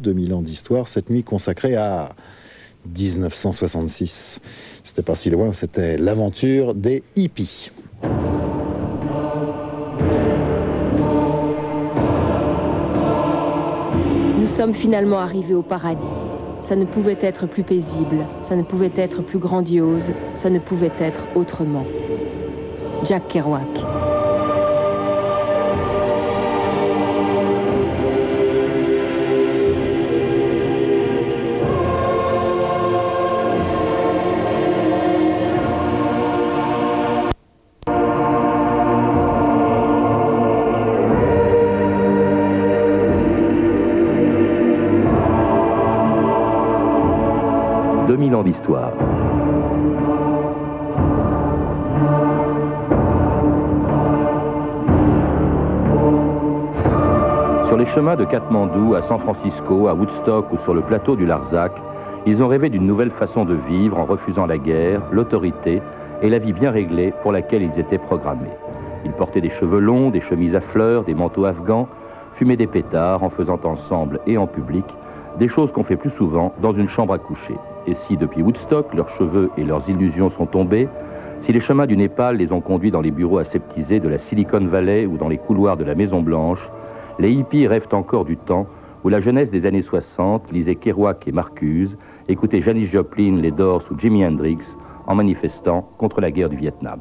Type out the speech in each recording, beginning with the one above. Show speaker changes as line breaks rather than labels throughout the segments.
2000 ans d'histoire, cette nuit consacrée à 1966. C'était pas si loin, c'était l'aventure des hippies.
Nous sommes finalement arrivés au paradis. Ça ne pouvait être plus paisible, ça ne pouvait être plus grandiose, ça ne pouvait être autrement. Jack Kerouac.
2000 ans d'histoire. Sur les chemins de Katmandou, à San Francisco, à Woodstock ou sur le plateau du Larzac, ils ont rêvé d'une nouvelle façon de vivre en refusant la guerre, l'autorité et la vie bien réglée pour laquelle ils étaient programmés. Ils portaient des cheveux longs, des chemises à fleurs, des manteaux afghans, fumaient des pétards en faisant ensemble et en public des choses qu'on fait plus souvent dans une chambre à coucher. Et si depuis Woodstock, leurs cheveux et leurs illusions sont tombés, si les chemins du Népal les ont conduits dans les bureaux aseptisés de la Silicon Valley ou dans les couloirs de la Maison Blanche, les hippies rêvent encore du temps où la jeunesse des années 60 lisait Kerouac et Marcuse, écoutait Janis Joplin, les Doors ou Jimi Hendrix en manifestant contre la guerre du Vietnam.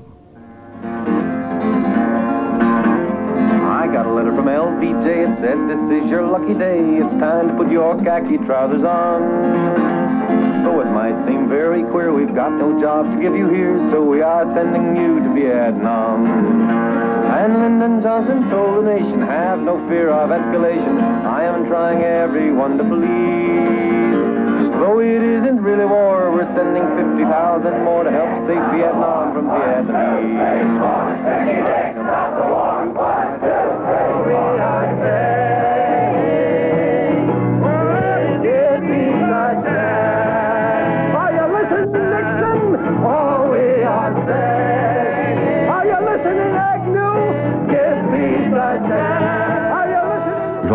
got a letter from LBJ. It said, This is your lucky day. It's time to put your khaki trousers on. Might seem very queer, we've got no job to give you here, so we are sending you to Vietnam. And Lyndon Johnson told the nation, have no fear of escalation. I am trying everyone to believe. Though it isn't really war, we're sending 50,000 more to help save Vietnam from Vietnamese.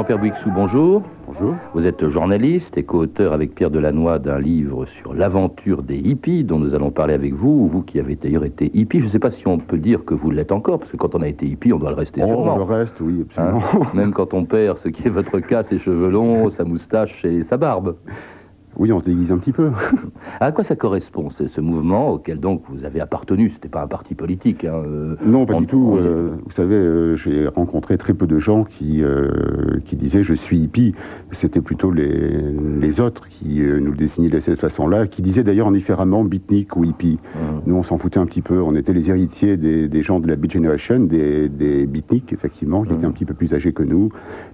Jean-Pierre Bouixou, bonjour.
Bonjour.
Vous êtes journaliste et co-auteur avec Pierre Delannoy d'un livre sur l'aventure des hippies dont nous allons parler avec vous, vous qui avez d'ailleurs été hippie. Je ne sais pas si on peut dire que vous l'êtes encore, parce que quand on a été hippie, on doit le rester
Oh,
sûrement.
le reste, oui, absolument.
Hein Même quand on perd, ce qui est votre cas, ses cheveux longs, sa moustache et sa barbe.
Oui, on se déguise un petit peu.
À quoi ça correspond, ce, mouvement auquel donc vous avez appartenu? C'était pas un parti politique. hein, euh,
Non, pas du tout. Euh, vous savez, euh, j'ai rencontré très peu de gens qui, qui disaient je suis hippie. C'était plutôt les, les autres qui nous le désignaient de cette façon-là, qui disaient d'ailleurs différemment beatnik ou hippie.
Hum.
Nous, on s'en foutait un petit peu. On était les héritiers des, des gens de la Beat Generation, des, des beatniks, effectivement, qui étaient un petit peu plus âgés que nous.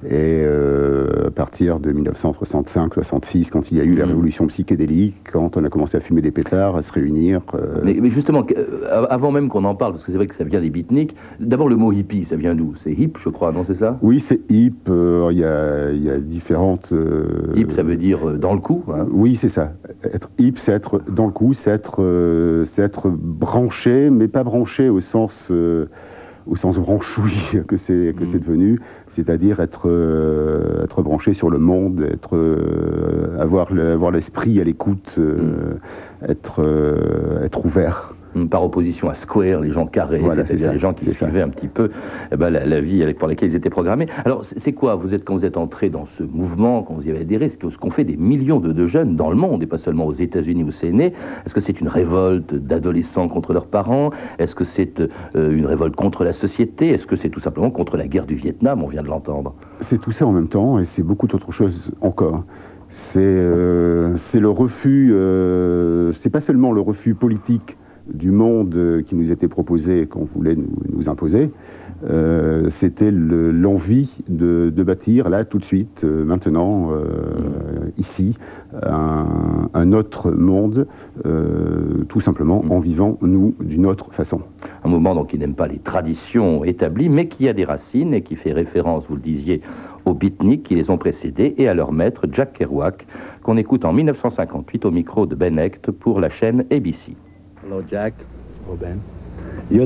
Et à partir de 1965-66, quand il y a eu la. Révolution psychédélique, quand on a commencé à fumer des pétards, à se réunir. euh,
Mais, mais justement, euh, avant même qu'on en parle, parce que c'est vrai que ça vient des beatniks, d'abord le mot hippie, ça vient d'où? C'est hip, je crois, non, c'est ça?
Oui, c'est hip. euh, Il y, a, il y a différentes. euh,
Hip, ça veut dire euh, dans le coup. hein?
Oui, c'est ça. Être hip, c'est être dans le coup, c'est être, euh, c'est être branché, mais pas branché au sens, euh, au sens branchouille que c'est que c'est devenu. C'est-à-dire être, euh, être branché sur le monde, être, euh, avoir le- avoir l'esprit à l'écoute, euh, être, euh, être ouvert.
Par opposition à Square, les gens carrés,
Voilà,
c'est-à-dire les gens qui
ça.
suivaient un petit peu eh ben, la, la vie avec, pour laquelle ils étaient programmés. Alors, c'est quoi vous êtes, Quand vous êtes entré dans ce mouvement, quand vous y avez adhéré, ce qu'ont fait des millions de, de jeunes dans le monde, et pas seulement aux États-Unis où c'est né, est-ce que c'est une révolte d'adolescents contre leurs parents? Est-ce que c'est euh, une révolte contre la société? Est-ce que c'est tout simplement contre la guerre du Vietnam? On vient de l'entendre.
C'est tout ça en même temps, et c'est beaucoup d'autres choses encore. C'est euh, c'est le refus, euh, c'est pas seulement le refus politique du monde qui nous était proposé, qu'on voulait nous, nous imposer, euh, c'était le- l'envie de, de bâtir, là, tout de suite, euh, maintenant, euh, ici, un, un autre monde, tout simplement en vivant, nous, d'une autre façon.
Un mouvement donc qui n'aime pas les traditions établies, mais qui a des racines et qui fait référence, vous le disiez, aux beatniks qui les ont précédés et à leur maître Jack Kerouac, qu'on écoute en 1958 au micro de Ben Hecht pour la chaîne ABC.
Hello, Jack.
Oh ben.
Tu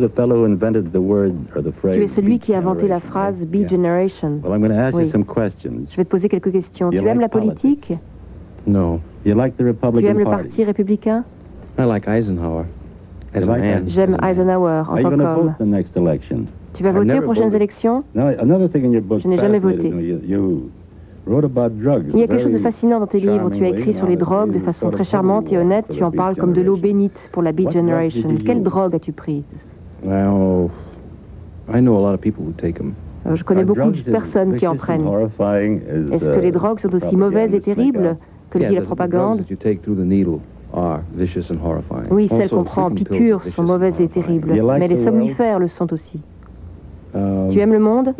es celui qui a inventé la phrase Beat Generation. Oui. Je vais te poser quelques questions. Tu aimes la politique?
Non.
Tu aimes le parti républicain? J'aime Eisenhower en tant qu'homme. Tu vas voter aux prochaines élections? Je n'ai jamais voté. Il y a quelque chose de fascinant dans tes livres. Tu as écrit sur les drogues de façon très charmante et honnête. Tu en parles comme de l'eau bénite pour la Beat Generation. Quelle drogue as-tu pris
euh,
Je connais beaucoup de personnes qui en prennent. Est-ce que les drogues sont aussi mauvaises et terribles que le dit la propagande? Oui, celles qu'on prend en piqûre sont mauvaises et terribles, mais les somnifères le sont aussi. Tu aimes le monde?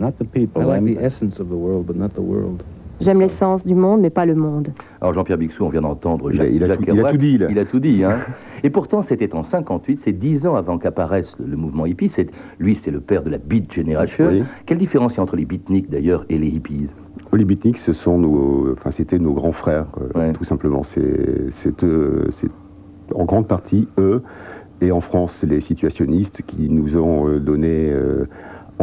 J'aime l'essence du monde, mais pas le monde.
Alors Jean-Pierre Bixou, on vient d'entendre Jacques,
il, a, tout, il a, tout, dit.
Il a tout dit. Hein. Et pourtant, c'était en 58, c'est dix ans avant qu'apparaisse le, mouvement hippie. Lui, c'est le père de la Beat Generation. Quelle différence il y a entre les beatniks, d'ailleurs, et les hippies?
Les beatniks, ce sont nos, enfin, c'était nos grands frères, euh, tout simplement. C'est en grande partie eux, et en France, les situationnistes qui nous ont euh, donné euh,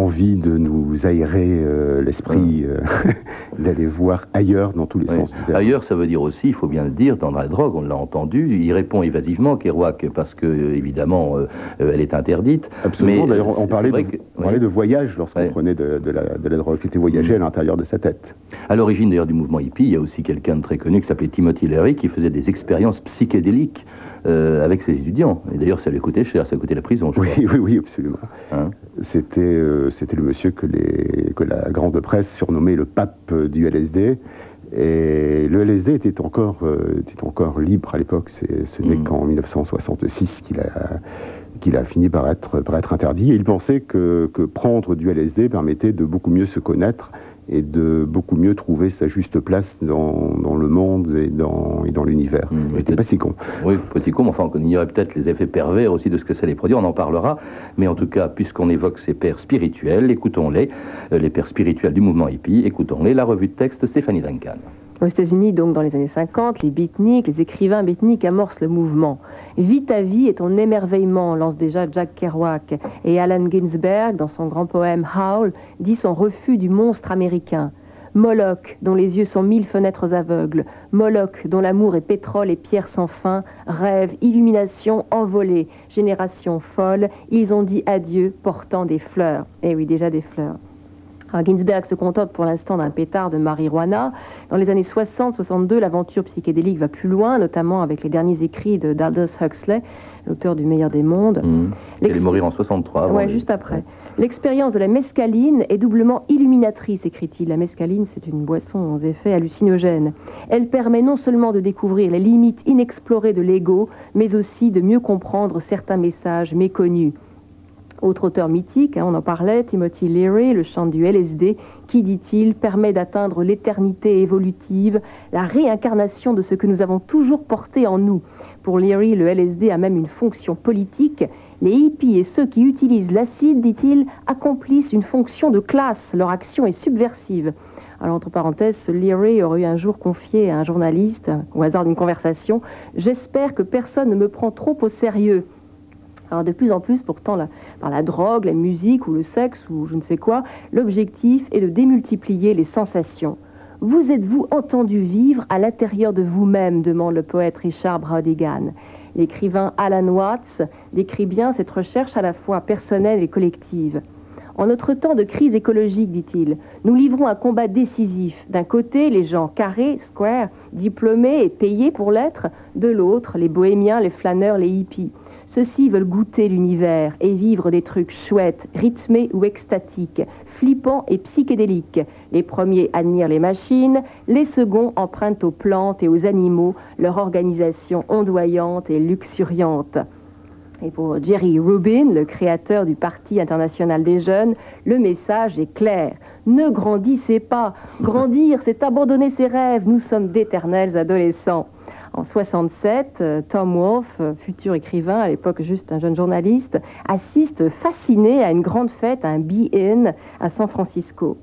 envie de nous aérer euh, l'esprit, euh, d'aller voir ailleurs dans tous les sens.
Ailleurs, ça veut dire aussi, il faut bien le dire, dans la drogue, on l'a entendu, il répond évasivement, Kerouac, parce que, évidemment, euh, elle est interdite.
Absolument, d'ailleurs, on, parlait de, on parlait de voyage lorsqu'on prenait de, la, de, la, drogue, qui était voyager à mm. l'intérieur de sa tête.
À l'origine, d'ailleurs, du mouvement hippie, il y a aussi quelqu'un de très connu qui s'appelait Timothy Leary, qui faisait des expériences psychédéliques euh, avec ses étudiants. Et d'ailleurs, ça lui coûtait cher, ça coûtait la prison, je
oui, Oui, oui, absolument. Hein c'était, euh, c'était le monsieur que, les, que la grande presse surnommait le pape du LSD. Et le LSD était encore, euh, était encore libre à l'époque. C'est, ce n'est mm. qu'en 1966 qu'il a, qu'il a fini par être, par être interdit. Et il pensait que, que prendre du LSD permettait de beaucoup mieux se connaître et de beaucoup mieux trouver sa juste place dans, dans le monde et dans, et dans l'univers. Mmh, pas si con.
Oui, pas si con, mais enfin, on ignorait peut-être les effets pervers aussi de ce que ça les produit, on en parlera. Mais en tout cas, puisqu'on évoque ces pères spirituels, écoutons-les, euh, les pères spirituels du mouvement hippie, écoutons-les, la revue de texte Stéphanie Duncan.
Aux États-Unis, donc dans les années 50, les beatniks, les écrivains beatniks amorcent le mouvement. Vie ta vie est ton émerveillement, lance déjà Jack Kerouac. Et Allen Ginsberg, dans son grand poème Howl, dit son refus du monstre américain. Moloch, dont les yeux sont mille fenêtres aveugles. Moloch, dont l'amour est pétrole et pierre sans fin. Rêve, illumination, envolée. Génération folle, ils ont dit adieu portant des fleurs. Eh oui, déjà des fleurs. Ginsberg se contente pour l'instant d'un pétard de marijuana. Dans les années 60-62, l'aventure psychédélique va plus loin, notamment avec les derniers écrits de Aldous Huxley, l'auteur du Meilleur des mondes.
Mmh. Il est mourir en 63.
Oui, juste après. L'expérience de la mescaline est doublement illuminatrice, écrit-il. La mescaline, c'est une boisson aux effets hallucinogènes. Elle permet non seulement de découvrir les limites inexplorées de l'ego, mais aussi de mieux comprendre certains messages méconnus. Autre auteur mythique, hein, on en parlait, Timothy Leary, le chant du LSD, qui, dit-il, permet d'atteindre l'éternité évolutive, la réincarnation de ce que nous avons toujours porté en nous. Pour Leary, le LSD a même une fonction politique. Les hippies et ceux qui utilisent l'acide, dit-il, accomplissent une fonction de classe. Leur action est subversive. Alors, entre parenthèses, Leary aurait un jour confié à un journaliste, au hasard d'une conversation, J'espère que personne ne me prend trop au sérieux. De plus en plus, pourtant, par la drogue, la musique ou le sexe ou je ne sais quoi, l'objectif est de démultiplier les sensations. Vous êtes-vous entendu vivre à l'intérieur de vous-même demande le poète Richard Brautigan. L'écrivain Alan Watts décrit bien cette recherche à la fois personnelle et collective. En notre temps de crise écologique, dit-il, nous livrons un combat décisif. D'un côté, les gens carrés, square, diplômés et payés pour l'être. De l'autre, les bohémiens, les flâneurs, les hippies. Ceux-ci veulent goûter l'univers et vivre des trucs chouettes, rythmés ou extatiques, flippants et psychédéliques. Les premiers admirent les machines, les seconds empruntent aux plantes et aux animaux leur organisation ondoyante et luxuriante. Et pour Jerry Rubin, le créateur du Parti international des jeunes, le message est clair. Ne grandissez pas. Grandir, c'est abandonner ses rêves. Nous sommes d'éternels adolescents. En 67, euh, Tom Wolfe, euh, futur écrivain, à l'époque juste un jeune journaliste, assiste fasciné à une grande fête, un be-in à San Francisco.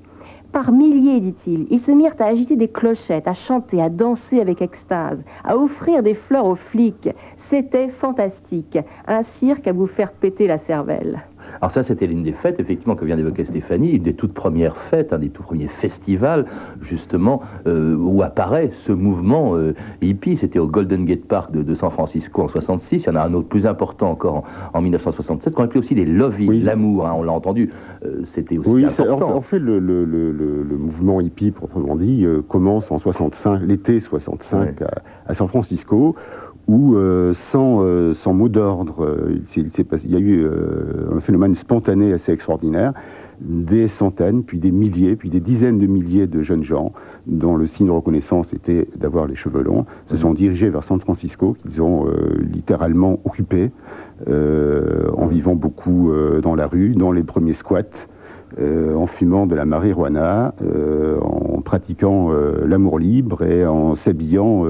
Par milliers, dit-il, ils se mirent à agiter des clochettes, à chanter, à danser avec extase, à offrir des fleurs aux flics. C'était fantastique. Un cirque à vous faire péter la cervelle.
Alors ça, c'était l'une des fêtes, effectivement, que vient d'évoquer Stéphanie, une des toutes premières fêtes, un des tout premiers festivals, justement, euh, où apparaît ce mouvement euh, hippie. C'était au Golden Gate Park de, San Francisco en 66. Il y en a un autre plus important encore en, 1967, qu'on appelait aussi des lovey, l'amour, hein, on l'a entendu. Euh, c'était aussi oui, important.
En, fait, le, mouvement hippie, proprement dit, commence en 65, l'été 65 à San Francisco où, euh, sans, euh, sans, mot d'ordre, euh, il, il, y a eu un phénomène spontané assez extraordinaire. Des centaines, puis des milliers, puis des dizaines de milliers de jeunes gens, dont le signe de reconnaissance était d'avoir les cheveux longs, se sont dirigés vers San Francisco, qu'ils ont littéralement occupé, en vivant beaucoup dans la rue, dans les premiers squats. En fumant de la marijuana, en pratiquant l'amour libre et en s'habillant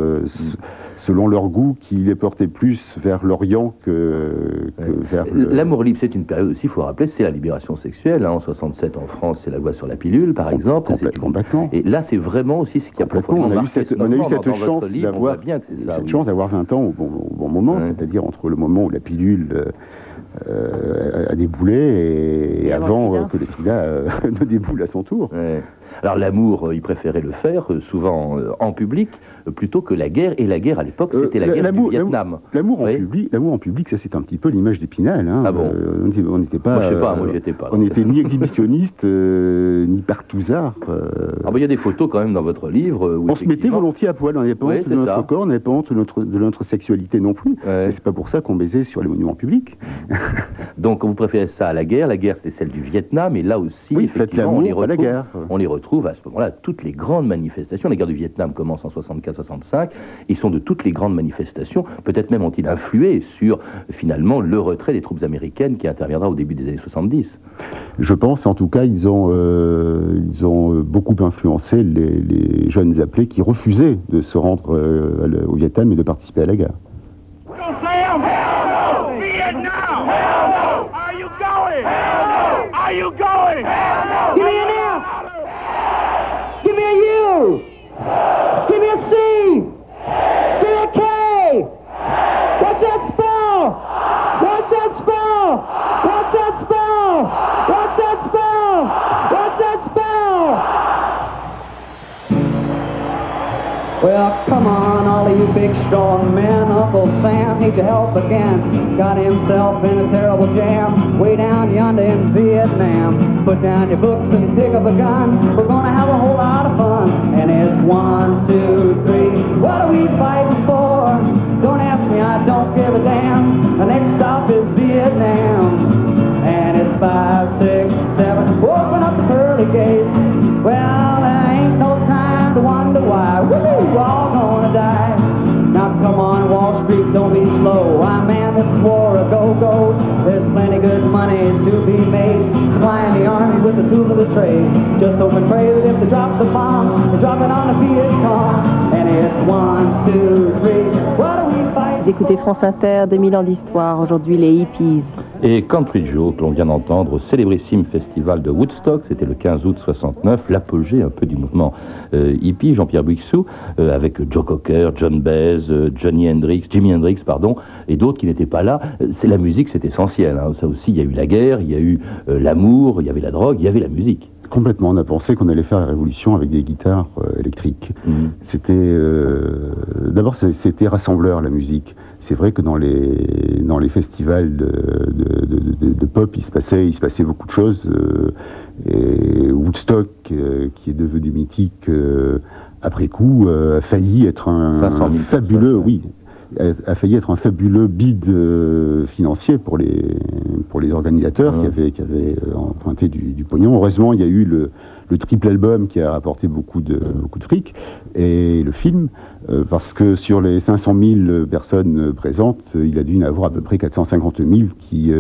selon leur goût, qui les portait plus vers l'Orient que, vers...
L'amour libre, c'est une période aussi, il faut rappeler, c'est la libération sexuelle. Hein. En 67, en France, c'est la loi sur la pilule, par exemple.
Complètement.
Et là, c'est vraiment aussi ce qui a profondément
on a eu cette, on a eu cette chance d'avoir cette chance d'avoir 20 ans au bon, bon moment, c'est-à-dire entre le moment où la pilule... Euh, a déboulé et, avant, euh, que le sida euh, ne déboule à son tour.
Alors l'amour, il préférait le faire souvent en public plutôt que la guerre. Et la guerre à l'époque, c'était la guerre du Vietnam.
L'amour en public, en public, ça c'est un petit peu l'image d'Épinal. Hein.
Ah bon
On n'était pas.
Moi, je sais pas. Moi, j'étais pas.
On n'était ni exhibitionniste ni partouzard.
Ah il y a des photos quand même dans votre livre.
on se mettait volontiers à poil. On n'avait pas honte de notre corps, on n'avait pas honte de notre, de notre sexualité non plus. Et c'est pas pour ça qu'on baisait sur les monuments publics.
Donc vous préférez ça à la guerre. La guerre, c'était celle du Vietnam. Et là aussi, effectivement, on, les
la guerre.
on les retrouve à ce moment-là, toutes les grandes manifestations. La guerre du Vietnam commence en 64-65. Ils sont de toutes les grandes manifestations. Peut-être même ont-ils influé sur, finalement, le retrait des troupes américaines qui interviendra au début des années 70.
Je pense, en tout cas, ils ont, euh, ils ont euh, beaucoup influencé les, jeunes appelés qui refusaient de se rendre euh, au Vietnam et de participer à la guerre. Are you going? Well, come on, all you big strong men. Uncle Sam needs your help again. Got himself in a terrible jam way down yonder in Vietnam. Put down your books and pick up a gun. We're gonna have a whole lot of fun. And it's one, two, three. What are we fighting for? Don't ask me, I don't give a damn. The next stop is Vietnam. And it's five, six, seven. Open up the pearly gates. We're all gonna die. Now come on, Wall Street, don't be slow. I man, this is war a go-go. There's plenty good money to be made. Supplying the army with the tools of the trade. Just hope and pray that if they drop the bomb, they drop it on the Viet Cong. And it's one, two, three. What are we fighting?
Vous écoutez France Inter, 2000 ans d'histoire, aujourd'hui les hippies.
Et Country Joe, que l'on vient d'entendre au célébrissime festival de Woodstock, c'était le 15 août 69, l'apogée un peu du mouvement euh, hippie, Jean-Pierre Buixou, euh, avec Joe Cocker, John Baez, euh, Johnny Hendrix, Jimi Hendrix, pardon, et d'autres qui n'étaient pas là. C'est la musique, c'est essentiel. Hein. Ça aussi, il y a eu la guerre, il y a eu l'amour, il y avait la drogue, il y avait la musique.
Complètement. On a pensé qu'on allait faire la révolution avec des guitares euh, électriques. Mhm. C'était euh, d'abord c'était rassembleur la musique. C'est vrai que dans les dans les festivals de, de, pop, il se passait il se passait beaucoup de choses. Euh, et Woodstock, qui est devenu mythique après coup, a failli être un, fabuleux, oui, a, failli être un fabuleux bid euh, financier pour les, pour les organisateurs qui avaient, qui avaient euh, emprunté du, pognon. Heureusement, il y a eu le, le, triple album qui a rapporté beaucoup de, beaucoup de fric et le film, euh, parce que sur les 500 000 personnes présentes, il a dû y en avoir à peu près 450 000 qui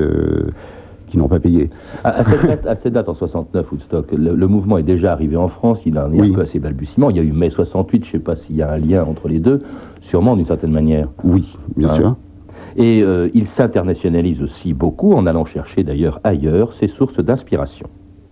qui n'ont pas payé.
À, cette date, en 69, Woodstock, le, mouvement est déjà arrivé en France, il en est un peu à ses balbutiements. Il y a eu mai 68, je ne sais pas s'il y a un lien entre les deux, sûrement d'une certaine manière.
Oui, bien hein sûr.
Et euh, il s'internationalise aussi beaucoup en allant chercher d'ailleurs ailleurs ses sources d'inspiration.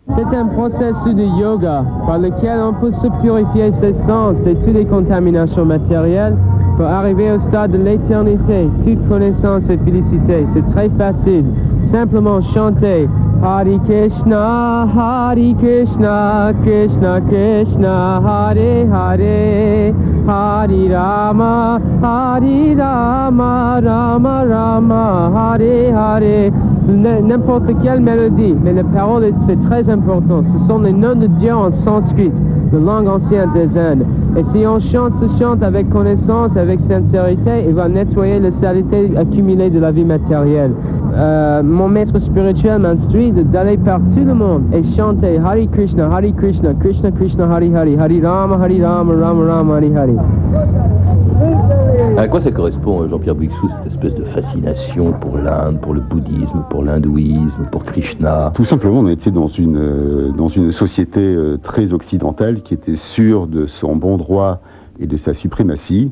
C'est un processus de yoga par lequel on peut se purifier ses sens de toutes les contaminations matérielles pour arriver au stade de l'éternité. Toute connaissance et félicité, c'est très facile. Simplement chanter Hari Krishna, Hari Krishna, Krishna Krishna, Hare Hare, Hari Rama, Hari Rama, Rama Rama, Hare Hare. N'importe quelle mélodie, mais les paroles, c'est très important. Ce sont les noms de Dieu en sanskrit, la langue ancienne des Indes. Et si on chante ce chante avec connaissance, avec sincérité, il va nettoyer les saletés accumulées de la vie matérielle. Euh, mon maître spirituel m'instruit d'aller par tout le monde et chanter Hari Krishna, Hari Krishna, Krishna Krishna, Hari Hari, Hari Rama, Hari Rama, Rama Rama, Hari Hari.
À quoi ça correspond, euh, Jean-Pierre Brixou, cette espèce de fascination pour l'Inde, pour le bouddhisme, pour l'hindouisme, pour Krishna?
Tout simplement, on était dans une, euh, dans une société euh, très occidentale qui était sûre de son bon droit et de sa suprématie.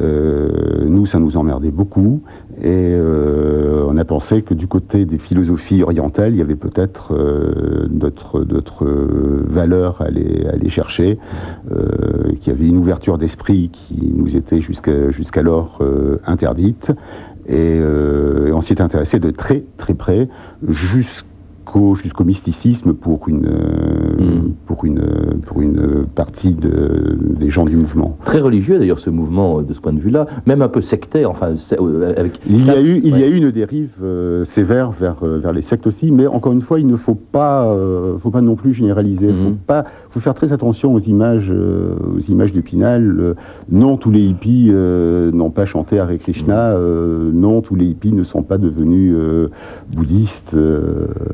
Euh, nous, ça nous emmerdait beaucoup. Et euh, on a pensé que du côté des philosophies orientales, il y avait peut-être euh, d'autres valeurs à aller, aller chercher, qu'il y avait une ouverture d'esprit qui nous était jusqu'à- jusqu'alors interdite. Et, et on s'y est intéressé de très très près jusqu'au jusqu'au mysticisme pour une, euh,
Mm.
pour une, pour une partie de, des gens du mouvement.
Très religieux d'ailleurs ce mouvement euh, de ce point de vue-là, même un peu sectaire, enfin euh, avec...
Il y a eu, il y a eu une dérive euh, sévère vers, vers les sectes aussi, mais encore une fois, il ne faut pas, euh, faut pas non plus généraliser. Il faut pas, faut faire très attention aux images, euh, aux images d'Épinal. Euh, non, tous les hippies euh, n'ont pas chanté Hare Krishna.
Mhm.
euh, non, tous les hippies ne sont pas devenus euh, bouddhistes.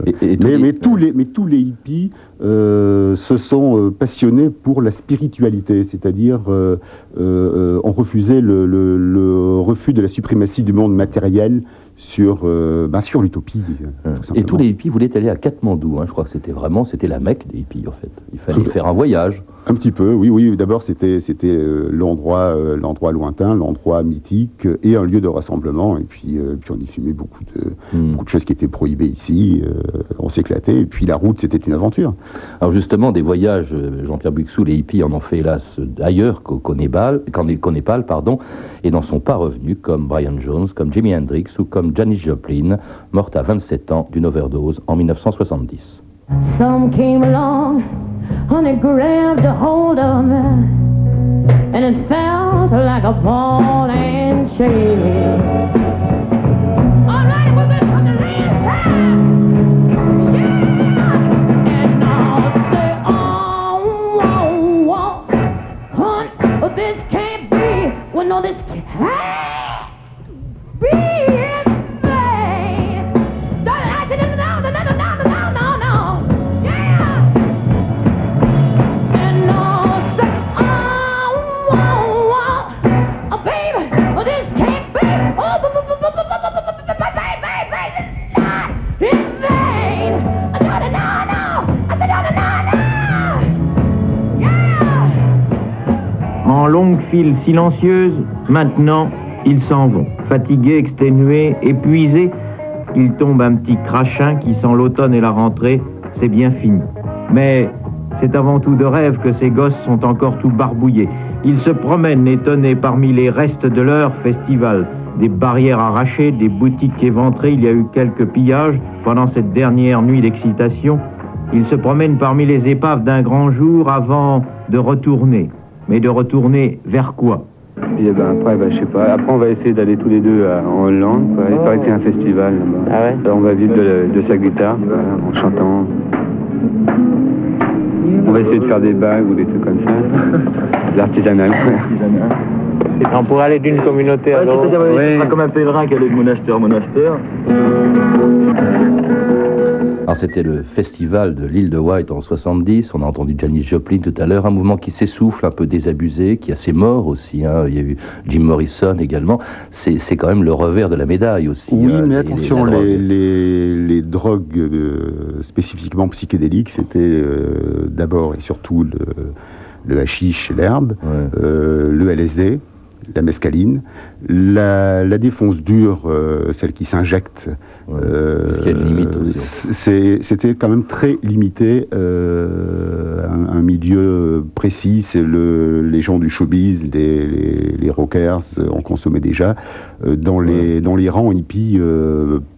Et- et tous
mais,
les-
mais tous les, mais tous les hippies se sont passionnés pour la spiritualité, c'est-à-dire ont refusé le, le- le refus de la suprématie du monde matériel sur, euh, ben, sur l'utopie. euh, tout
Et tous les hippies voulaient aller à Katmandou, hein, je crois que c'était vraiment, c'était la Mecque des hippies en fait. Il fallait faire un voyage.
Un petit peu, oui, oui. D'abord, c'était c'était euh, l'endroit euh, l'endroit lointain, l'endroit mythique et un lieu de rassemblement. Et puis euh, puis on y fumait beaucoup de
Hmm.
beaucoup de choses qui étaient prohibées ici. euh, on s'éclatait. Et puis la route, c'était une aventure.
Alors justement, des voyages, Jean-Pierre Buixou, les hippies en ont fait hélas ailleurs qu'au qu'au Népal, qu'en- qu'au Népal, pardon, et n'en sont pas revenus comme Brian Jones, comme Jimi Hendrix ou comme Janis Joplin, morte à 27 ans d'une overdose en 1970.
Some came along it grabbed a hold of me, and it felt like a ball and chain. Yeah.
En longue file silencieuse, maintenant, ils s'en vont. Fatigués, exténués, épuisés, ils tombent un petit crachin qui sent l'automne et la rentrée, c'est bien fini. Mais c'est avant tout de rêve que ces gosses sont encore tout barbouillés. Ils se promènent étonnés parmi les restes de leur festival. Des barrières arrachées, des boutiques éventrées, il y a eu quelques pillages pendant cette dernière nuit d'excitation. Ils se promènent parmi les épaves d'un grand jour avant de retourner. Mais de retourner vers quoi
Puis eh ben, après, bah, je sais pas. Après, on va essayer d'aller tous les deux à- en Hollande. Quoi. Il paraît qu'il y a un festival là-bas.
Ah ouais
Alors, on va vivre de, de sa guitare voilà, en chantant. On va essayer de faire des bagues ou des trucs comme ça. L'artisanal.
On pourrait aller d'une communauté à l'autre.
Ouais.
comme un pèlerin qui allait de monastère en monastère.
Alors c'était le festival de l'île de White en 70, on a entendu Janis Joplin tout à l'heure, un mouvement qui s'essouffle, un peu désabusé, qui a ses morts aussi, hein. il y a eu Jim Morrison également, c'est c'est quand même le revers de la médaille aussi.
Oui,
hein,
mais
les-
attention,
drogue.
les, les, drogues euh, spécifiquement psychédéliques, c'était euh, d'abord et surtout le, le hashish l'herbe,
Ouais.
euh, le LSD, la mescaline. La, la défonce dure, euh, celle qui s'injecte,
Ouais.
euh,
Parce qu'il y a une limite aussi.
c'est- C'était quand même très limité, euh, un, un milieu précis. C'est le, les gens du showbiz, les, les, les rockers euh, en consommaient déjà. Dans, les, dans les rangs hippies,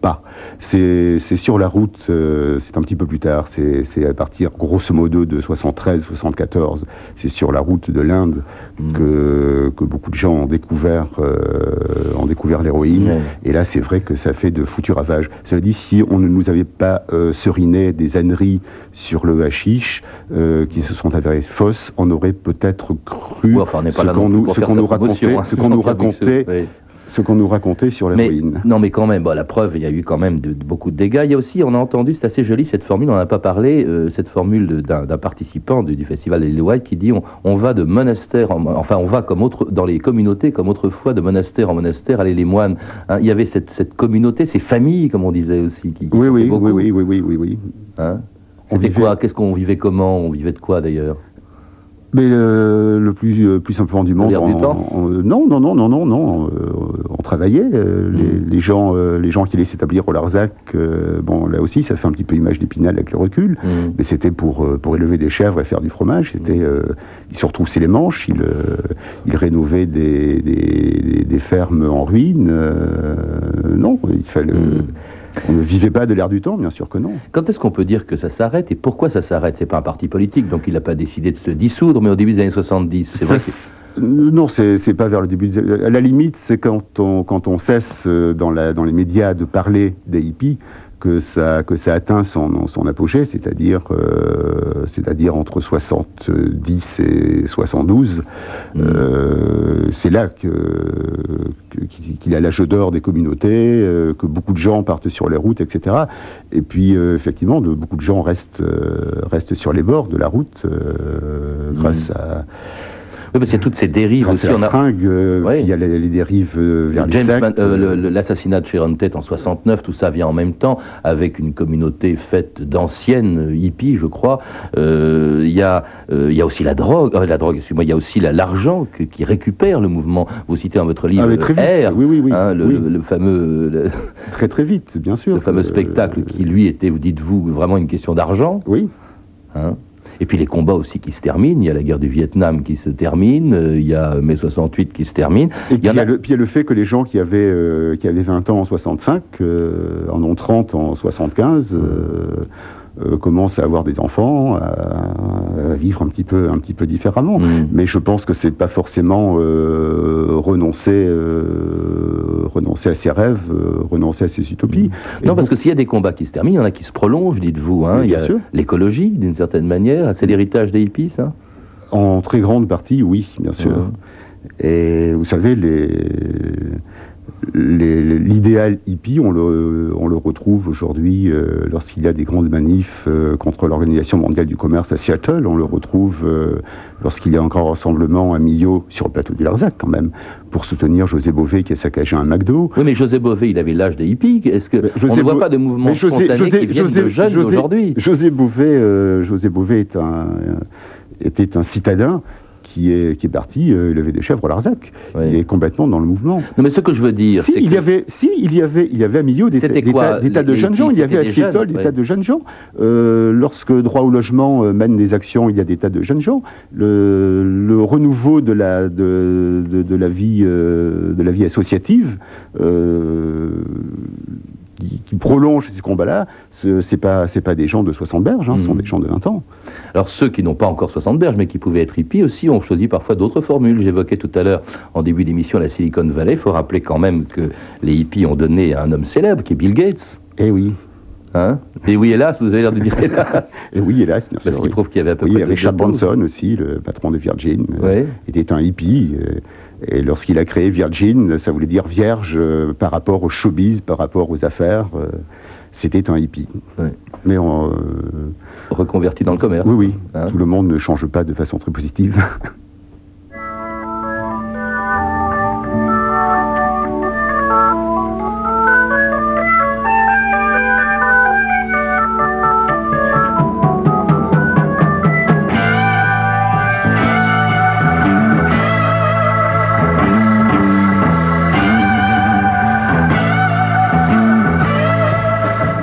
pas. C'est sur la route, c'est un petit peu plus tard. C'est à partir, grosso modo, de 73, 74. C'est sur la route de l'Inde
Mm.
que, que beaucoup de gens ont découvert, euh, ont découvert l'héroïne.
Ouais.
Et là, c'est vrai que ça fait de foutus ravages. Cela dit, si on ne nous avait pas euh, seriné des âneries sur le hashish, euh, qui se sont avérées fausses, on aurait peut-être cru
Ouais, enfin, on n'est pas
ce qu'on nous, racontait, ce qu'on nous
Jean-Pierre Bixeux,
racontait,
oui.
Ce qu'on nous racontait sur l'héroïne.
non, mais quand même, bon, la preuve, il y a eu quand même de, de- beaucoup de dégâts. Il y a aussi, on a entendu, c'est assez joli cette formule, on n'en a pas parlé, euh, cette formule d'un participant du, du festival Lily White qui dit on, on va de monastère, en, enfin on va comme autre, dans les communautés comme autrefois de monastère en monastère, aller les moines. Hein, il y avait cette, cette communauté, ces familles, comme on disait aussi. Qui, qui
Oui, oui, oui, oui, oui, oui, oui, oui.
hein?
On
C'était quoi? Qu'est-ce qu'on vivait comment? On vivait de quoi d'ailleurs?
Mais le, le plus, euh, plus simplement du monde.
du
en-
temps
en- non, non, non, non, non, non. euh, on travaillait. euh, les, les gens, euh, les gens qui allaient s'établir au Larzac, euh, bon, là aussi, ça fait un petit peu image d'épinal avec le recul.
Mm.
Mais c'était pour, euh, pour élever des chèvres et faire du fromage. C'était, euh, ils se retroussaient les manches, ils, euh, ils rénovaient des, des, des- des fermes en ruine. euh, non, il fallait. On ne vivait pas de l'air du temps, bien sûr que non.
Quand est-ce qu'on peut dire que ça s'arrête et pourquoi ça s'arrête? C'est pas un parti politique, donc il n'a pas décidé de se dissoudre, mais au début des années 70, c'est vrai que...
c'est- Non, c'est pas vers le début. des- À la limite, c'est quand on, quand on cesse euh, dans, la, dans les médias de parler des hippies que ça, que ça atteint son, son apogée, c'est-à-dire euh, c'est-à-dire entre 70 et 72.
Mm.
Euh, c'est là que qu'il a l'âge d'or des communautés, euh, que beaucoup de gens partent sur les routes, etc. Et puis, euh, effectivement, de, beaucoup de gens restent, restent sur les bords de la route euh, grâce à,
Oui, parce qu'il y a toutes ces dérives aussi.
la
on a-
seringue, euh,
Ouais.
il y a les, les dérives euh, vers
euh,
euh,
l'assassinat de Sharon Tate en 69, tout ça vient en même temps, avec une communauté faite d'anciennes hippies, je crois. Euh, Il y, a, euh, il y a aussi la drogue, euh, la drogue, excuse-moi, il y a aussi la- l'argent qui récupère le mouvement. Vous citez dans votre livre
Ah, très vite,
R,
oui, oui, oui,
hein, le,
oui.
le- le fameux, le,
très très vite, bien sûr.
le fameux
Euh,
spectacle qui, lui, était, vous dites-vous, vraiment une question d'argent.
Oui,
hein. Et puis les combats aussi qui se terminent. Il y a la guerre du Vietnam qui se termine, euh, il y a mai 68 qui se termine.
Et
Il
puis il y,
a-
a le, puis il y a le fait que les gens qui avaient, euh, qui avaient 20 ans en 65 euh, en ont 30 en 75, euh, euh, commencent à avoir des enfants, à, à vivre un petit peu, un petit peu différemment.
Mm.
Mais je pense que c'est pas forcément euh, renoncer, euh, renoncer à ses rêves, euh, renoncer à ses utopies. Et
Non, parce que s'il y a des combats qui se terminent, il y en a qui se prolongent, dites-vous. Hein. Il y a l'écologie, d'une certaine manière. C'est l'héritage des hippies, ça?
En très grande partie, oui, bien sûr.
Ouais.
Et vous savez, les- l'idéal hippie, on le, on le retrouve aujourd'hui euh, lorsqu'il y a des grandes manifs euh, contre l'Organisation mondiale du commerce à Seattle. On le retrouve euh, lorsqu'il y a encore un rassemblement à Millau, sur le plateau du Larzac quand même, pour soutenir José Bové qui a saccagé un McDo.
Oui, mais José Bové, il avait l'âge des hippies. Est-ce que on ne voit
Bo-
pas de mouvements
Mais José- José-
qui viennent
José-
de jeunes d'aujourd'hui
José Bové, José Bové est un, était un citadin qui est, qui est parti euh, élever des chèvres au Larzac.
Oui.
Il est complètement dans le mouvement.
Non, mais ce que je veux dire,
Si,
c'est
il
que
y avait, si, il y avait, il y avait à Millau des, des
quoi,
tas, des tas de jeunes gens. Il y avait à
c'était des ouais.
tas de jeunes gens. Euh, lorsque Droit au logement euh, mène des actions, il y a des tas de jeunes gens. Le, le renouveau de la, de, de- de la vie, euh, de la vie associative. Qui, qui prolonge ces combats-là, ce c'est pas pas des gens de 60 berges, hein, ce sont
Mhm.
des gens de 20 ans.
Alors ceux qui n'ont pas encore 60 berges, mais qui pouvaient être hippies aussi, ont choisi parfois d'autres formules. J'évoquais tout à l'heure, en début d'émission, la Silicon Valley. Il faut rappeler quand même que les hippies ont donné à un homme célèbre, qui est Bill Gates.
Eh oui,
Hein? Et oui, hélas, vous avez l'air de dire hélas.
et oui, hélas, bien sûr.
Parce qu'il
oui.
prouve qu'il y avait à peu
Oui,
près...
Richard. Branson aussi, le patron de Virgin, euh, était un hippie. euh, et lorsqu'il a créé Virgin, ça voulait dire vierge euh, par rapport au showbiz, par rapport aux affaires. euh, C'était un hippie. Mais on, euh,
Reconverti dans le commerce.
oui, oui,
Hein
tout le monde ne change pas de façon très positive.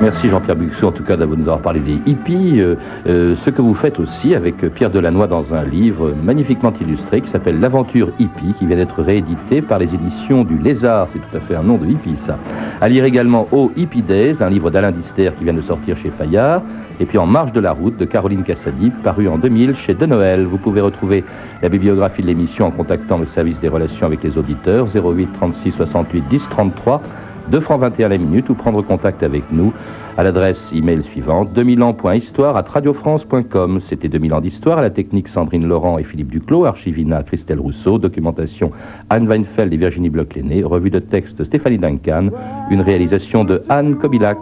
Merci Jean-Pierre Buxot, en tout cas, de nous avoir parlé des hippies. Euh, euh, ce que vous faites aussi avec Pierre Delannoy dans un livre magnifiquement illustré qui s'appelle L'aventure hippie, qui vient d'être réédité par les éditions du Lézard. C'est tout à fait un nom de hippie, ça. À lire également Au Hippie Days, un livre d'Alain Dister qui vient de sortir chez Fayard. Et puis En marche de la route de Caroline Cassadi, paru en 2000 chez De Noël. Vous pouvez retrouver la bibliographie de l'émission en contactant le service des relations avec les auditeurs 08 36 68 10 33 2 francs 21 la minute ou prendre contact avec nous à l'adresse email suivante 2000 ans.histoire à radiofrance.com. C'était 2000 ans d'histoire à la technique Sandrine Laurent et Philippe Duclos, archivina Christelle Rousseau, documentation Anne Weinfeld et Virginie Bloch-Lenné, revue de texte Stéphanie Duncan, une réalisation de Anne Kobilac.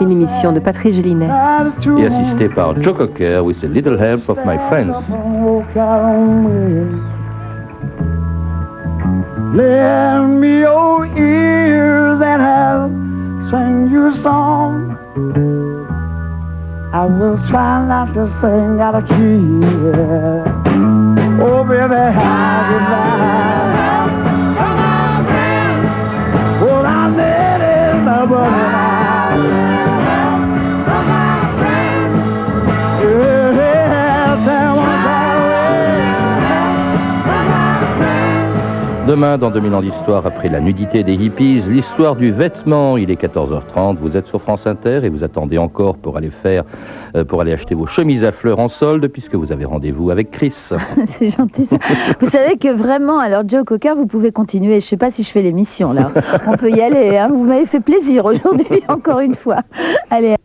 Une émission de Patrice Gélinet.
Et assisté par Joe Cocker with a little help of my friends.
Lend me your ears and I'll sing you a song. I will try not to sing out of key. Oh, baby, how did
Dans 2000 ans d'histoire, après la nudité des hippies, l'histoire du vêtement. Il est 14h30, vous êtes sur France Inter et vous attendez encore pour aller faire, euh, pour aller acheter vos chemises à fleurs en solde, puisque vous avez rendez-vous avec Chris.
C'est gentil ça. Vous savez que vraiment, alors Joe Cocker, vous pouvez continuer. Je sais pas si je fais l'émission là. On peut y aller. hein. Vous m'avez fait plaisir aujourd'hui, encore une fois. Allez.